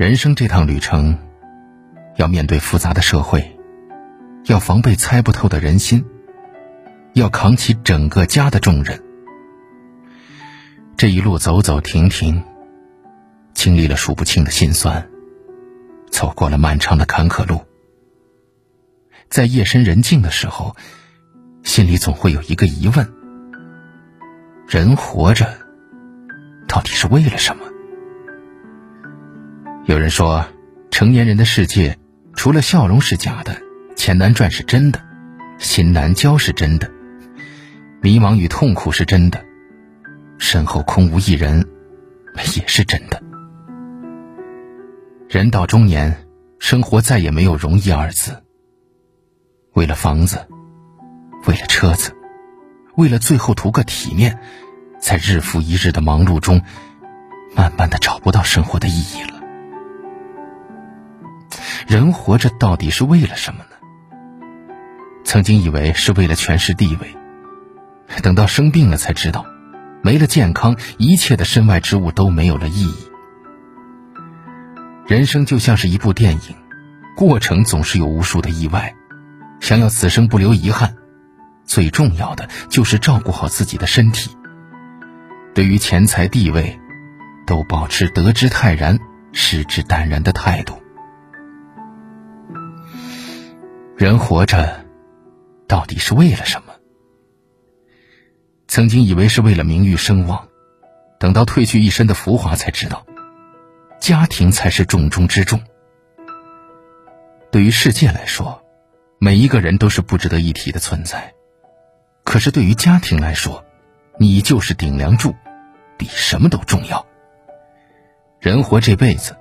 人生这趟旅程，要面对复杂的社会，要防备猜不透的人心，要扛起整个家的重任。这一路走走停停，经历了数不清的心酸，走过了漫长的坎坷路。在夜深人静的时候，心里总会有一个疑问：人活着，到底是为了什么？有人说，成年人的世界，除了笑容是假的，钱难赚是真的，心难交是真的，迷茫与痛苦是真的，身后空无一人，也是真的。人到中年，生活再也没有容易二字。为了房子，为了车子，为了最后图个体面，在日复一日的忙碌中，慢慢的找不到生活的意义了。人活着到底是为了什么呢？曾经以为是为了权势地位，等到生病了才知道，没了健康，一切的身外之物都没有了意义。人生就像是一部电影，过程总是有无数的意外，想要此生不留遗憾，最重要的就是照顾好自己的身体。对于钱财地位，都保持得之泰然，失之淡然的态度。人活着，到底是为了什么？曾经以为是为了名誉声望，等到褪去一身的浮华，才知道，家庭才是重中之重。对于世界来说，每一个人都是不值得一提的存在，可是对于家庭来说，你就是顶梁柱，比什么都重要。人活这辈子，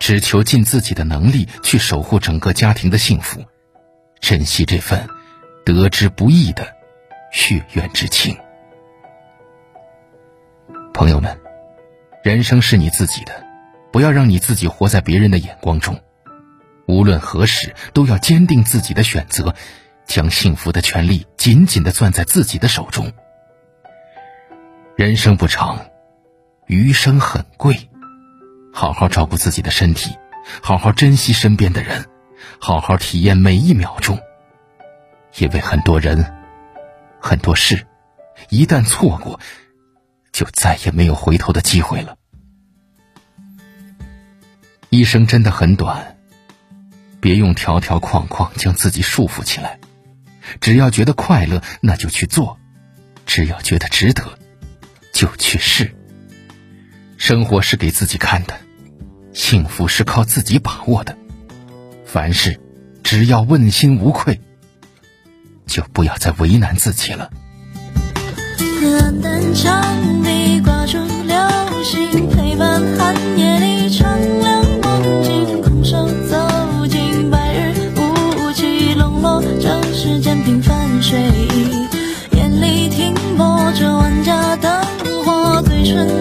只求尽自己的能力去守护整个家庭的幸福。珍惜这份得之不易的血缘之情，朋友们，人生是你自己的，不要让你自己活在别人的眼光中。无论何时，都要坚定自己的选择，将幸福的权利紧紧的攥在自己的手中。人生不长，余生很贵，好好照顾自己的身体，好好珍惜身边的人。好好体验每一秒钟，因为很多人、很多事，一旦错过，就再也没有回头的机会了。一生真的很短，别用条条框框将自己束缚起来。只要觉得快乐，那就去做；只要觉得值得，就去试。生活是给自己看的，幸福是靠自己把握的。凡事，只要问心无愧，就不要再为难自己了。暗淡墙壁挂出流星，陪伴寒夜里。停泊着万家灯火，嘴唇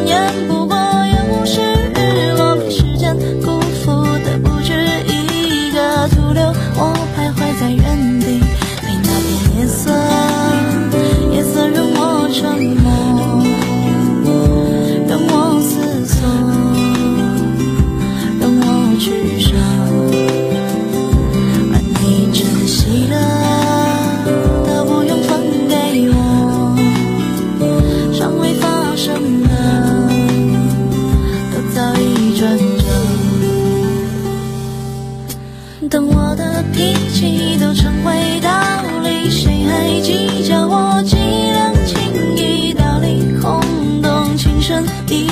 等我的脾气都成为道理，谁还计较我几两情谊？道理空洞，情深意